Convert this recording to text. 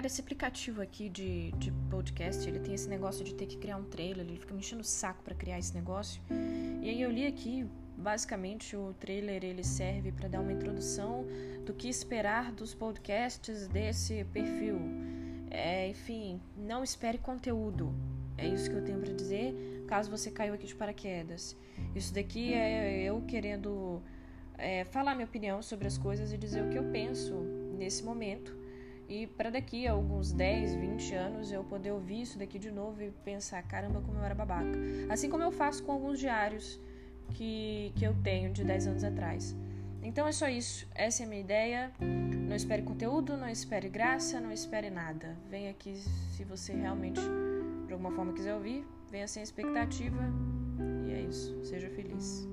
Cara, esse aplicativo aqui de, de podcast, ele tem esse negócio de ter que criar um trailer, ele fica me enchendo o saco para criar esse negócio. E aí eu li aqui, basicamente o trailer ele serve para dar uma introdução do que esperar dos podcasts desse perfil. É, enfim, não espere conteúdo. É isso que eu tenho para dizer, caso você caiu aqui de paraquedas. Isso daqui é eu querendo é, falar minha opinião sobre as coisas e dizer o que eu penso nesse momento e para daqui a alguns 10, 20 anos eu poder ouvir isso daqui de novo e pensar, caramba, como eu era babaca. Assim como eu faço com alguns diários que, que eu tenho de 10 anos atrás. Então é só isso. Essa é a minha ideia. Não espere conteúdo, não espere graça, não espere nada. Venha aqui se você realmente, de alguma forma, quiser ouvir. Venha sem expectativa. E é isso. Seja feliz.